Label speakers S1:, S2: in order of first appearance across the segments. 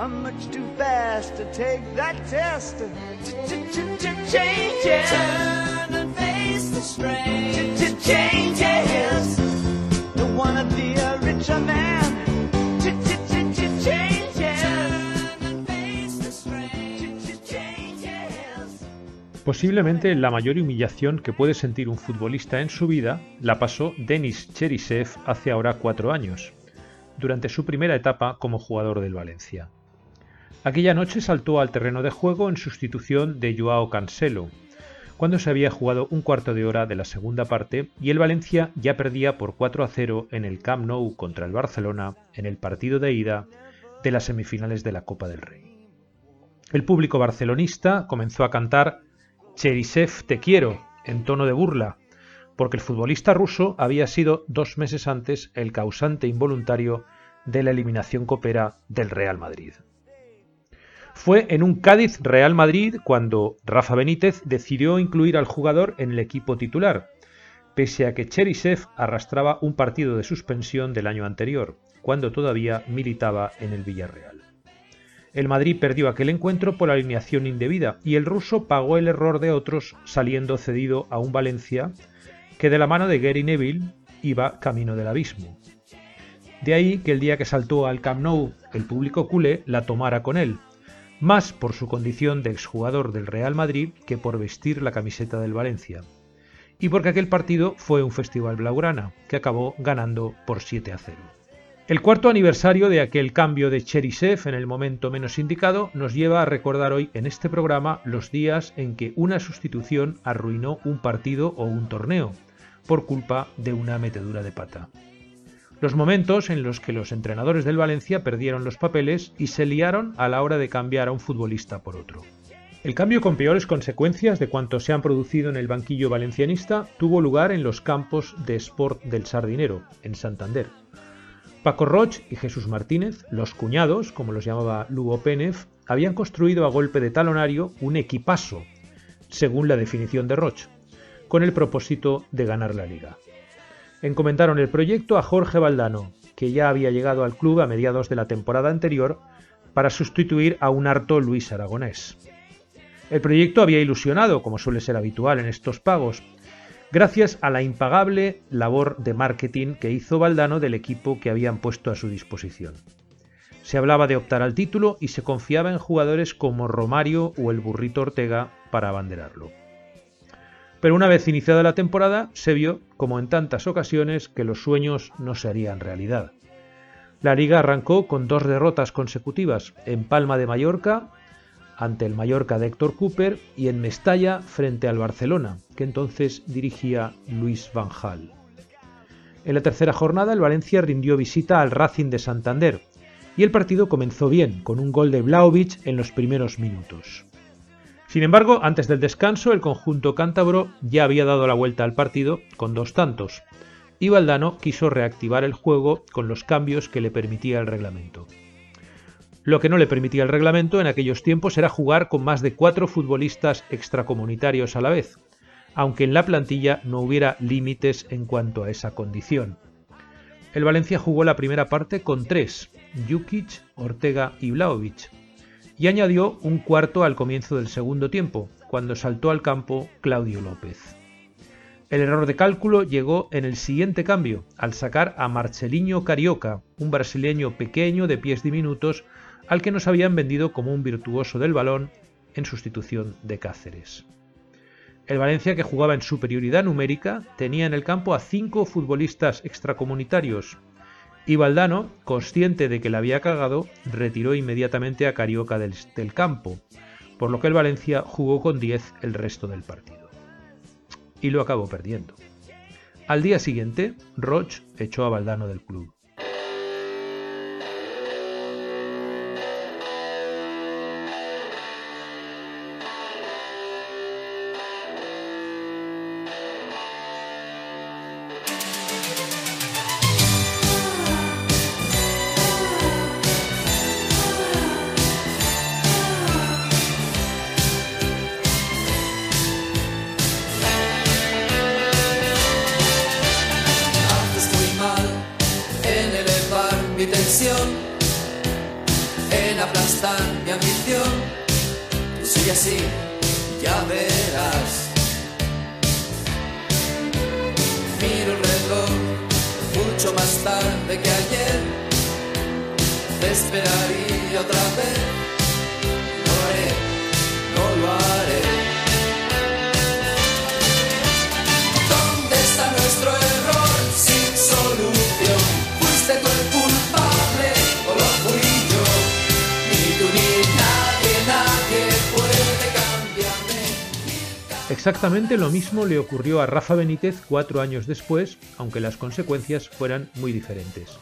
S1: I'm much too fast to take that test. Changes. Turn and face the strain. Changes. Don't wanna be a richer man.
S2: Posiblemente la mayor humillación que puede sentir un futbolista en su vida la pasó Denis Cherisev hace ahora cuatro años, durante su primera etapa como jugador del Valencia. Aquella noche saltó al terreno de juego en sustitución de Joao Cancelo, cuando se había jugado un cuarto de hora de la segunda parte y el Valencia ya perdía por 4 a 0 en el Camp Nou contra el Barcelona en el partido de ida de las semifinales de la Copa del Rey. El público barcelonista comenzó a cantar Cherisev te quiero en tono de burla, porque el futbolista ruso había sido dos meses antes el causante involuntario de la eliminación copera del Real Madrid. Fue en un Cádiz Real Madrid cuando Rafa Benítez decidió incluir al jugador en el equipo titular, pese a que Cherisev arrastraba un partido de suspensión del año anterior, cuando todavía militaba en el Villarreal. El Madrid perdió aquel encuentro por alineación indebida y el ruso pagó el error de otros saliendo cedido a un Valencia que de la mano de Gary Neville iba camino del abismo. De ahí que el día que saltó al Camp Nou el público culé la tomara con él, más por su condición de exjugador del Real Madrid que por vestir la camiseta del Valencia. Y porque aquel partido fue un festival blaugrana, que acabó ganando por 7 a 0. El cuarto aniversario de aquel cambio de Cherisev en el momento menos indicado nos lleva a recordar hoy en este programa los días en que una sustitución arruinó un partido o un torneo, por culpa de una metedura de pata. Los momentos en los que los entrenadores del Valencia perdieron los papeles y se liaron a la hora de cambiar a un futbolista por otro. El cambio con peores consecuencias de cuanto se han producido en el banquillo valencianista tuvo lugar en los campos de Sport del Sardinero, en Santander. Paco Roch y Jesús Martínez, los cuñados, como los llamaba Lugo Pénez, habían construido a golpe de talonario un equipazo, según la definición de Roch, con el propósito de ganar la liga. Encomendaron el proyecto a Jorge Valdano, que ya había llegado al club a mediados de la temporada anterior para sustituir a un harto Luis Aragonés. El proyecto había ilusionado, como suele ser habitual en estos pagos, gracias a la impagable labor de marketing que hizo Valdano del equipo que habían puesto a su disposición. Se hablaba de optar al título y se confiaba en jugadores como Romario o el Burrito Ortega para abanderarlo. Pero una vez iniciada la temporada, se vio, como en tantas ocasiones, que los sueños no se harían realidad. La liga arrancó con dos derrotas consecutivas en Palma de Mallorca, ante el Mallorca de Héctor Cooper, y en Mestalla frente al Barcelona, que entonces dirigía Luis Van Gaal. En la tercera jornada, el Valencia rindió visita al Racing de Santander, y el partido comenzó bien, con un gol de Vlaovic en los primeros minutos. Sin embargo, antes del descanso, el conjunto cántabro ya había dado la vuelta al partido con dos tantos, y Valdano quiso reactivar el juego con los cambios que le permitía el reglamento. Lo que no le permitía el reglamento en aquellos tiempos era jugar con más de cuatro futbolistas extracomunitarios a la vez, aunque en la plantilla no hubiera límites en cuanto a esa condición. El Valencia jugó la primera parte con tres, Jukic, Ortega y Vlaovic, y añadió un cuarto al comienzo del segundo tiempo, cuando saltó al campo Claudio López. El error de cálculo llegó en el siguiente cambio, al sacar a Marcelinho Carioca, un brasileño pequeño de pies diminutos, al que nos habían vendido como un virtuoso del balón en sustitución de Cáceres. El Valencia, que jugaba en superioridad numérica, tenía en el campo a cinco futbolistas extracomunitarios, y Valdano, consciente de que la había cagado, retiró inmediatamente a Carioca del, campo, por lo que el Valencia jugó con 10 el resto del partido y lo acabó perdiendo. Al día siguiente, Roche echó a Valdano del club.
S3: Mi ambición. Tú así, ya verás. Miro el reloj mucho más tarde que ayer. Te esperaría otra vez.
S2: Exactamente lo mismo le ocurrió a Rafa Benítez cuatro años después, aunque las consecuencias fueran muy diferentes.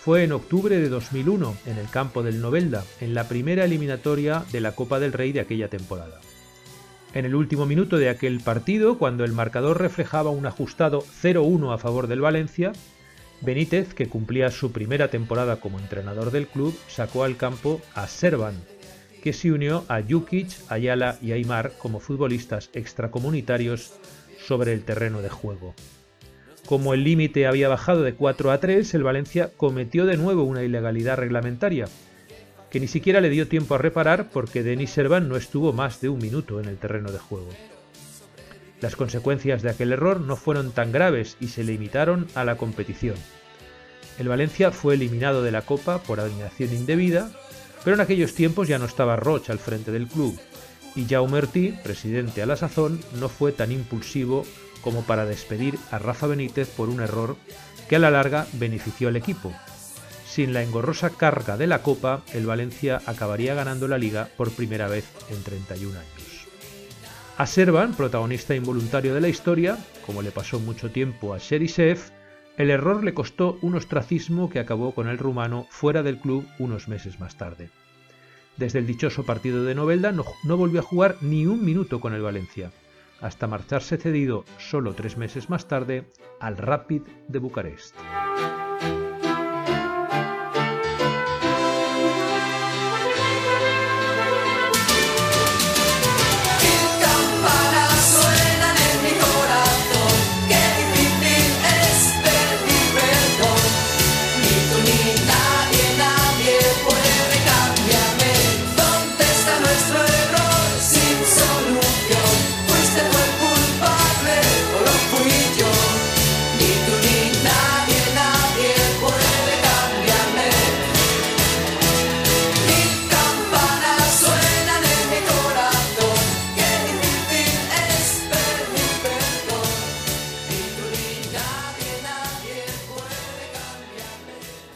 S2: Fue en octubre de 2001, en el campo del Novelda, en la primera eliminatoria de la Copa del Rey de aquella temporada. En el último minuto de aquel partido, cuando el marcador reflejaba un ajustado 0-1 a favor del Valencia, Benítez, que cumplía su primera temporada como entrenador del club, sacó al campo a Servan, que se unió a Jukic, Ayala y Aymar como futbolistas extracomunitarios sobre el terreno de juego. Como el límite había bajado de 4 a 3, el Valencia cometió de nuevo una ilegalidad reglamentaria, que ni siquiera le dio tiempo a reparar porque Denis Servan no estuvo más de un minuto en el terreno de juego. Las consecuencias de aquel error no fueron tan graves y se limitaron a la competición. El Valencia fue eliminado de la Copa por alineación indebida, pero en aquellos tiempos ya no estaba Roche al frente del club, y Jaume Ortí, presidente a la sazón, no fue tan impulsivo como para despedir a Rafa Benítez por un error que a la larga benefició al equipo. Sin la engorrosa carga de la Copa, el Valencia acabaría ganando la liga por primera vez en 31 años. A Servan, protagonista involuntario de la historia, como le pasó mucho tiempo a Cherisev, el error le costó un ostracismo que acabó con el rumano fuera del club unos meses más tarde. Desde el dichoso partido de Novelda no, no volvió a jugar ni un minuto con el Valencia, hasta marcharse cedido solo tres meses más tarde al Rapid de Bucarest.
S3: Ni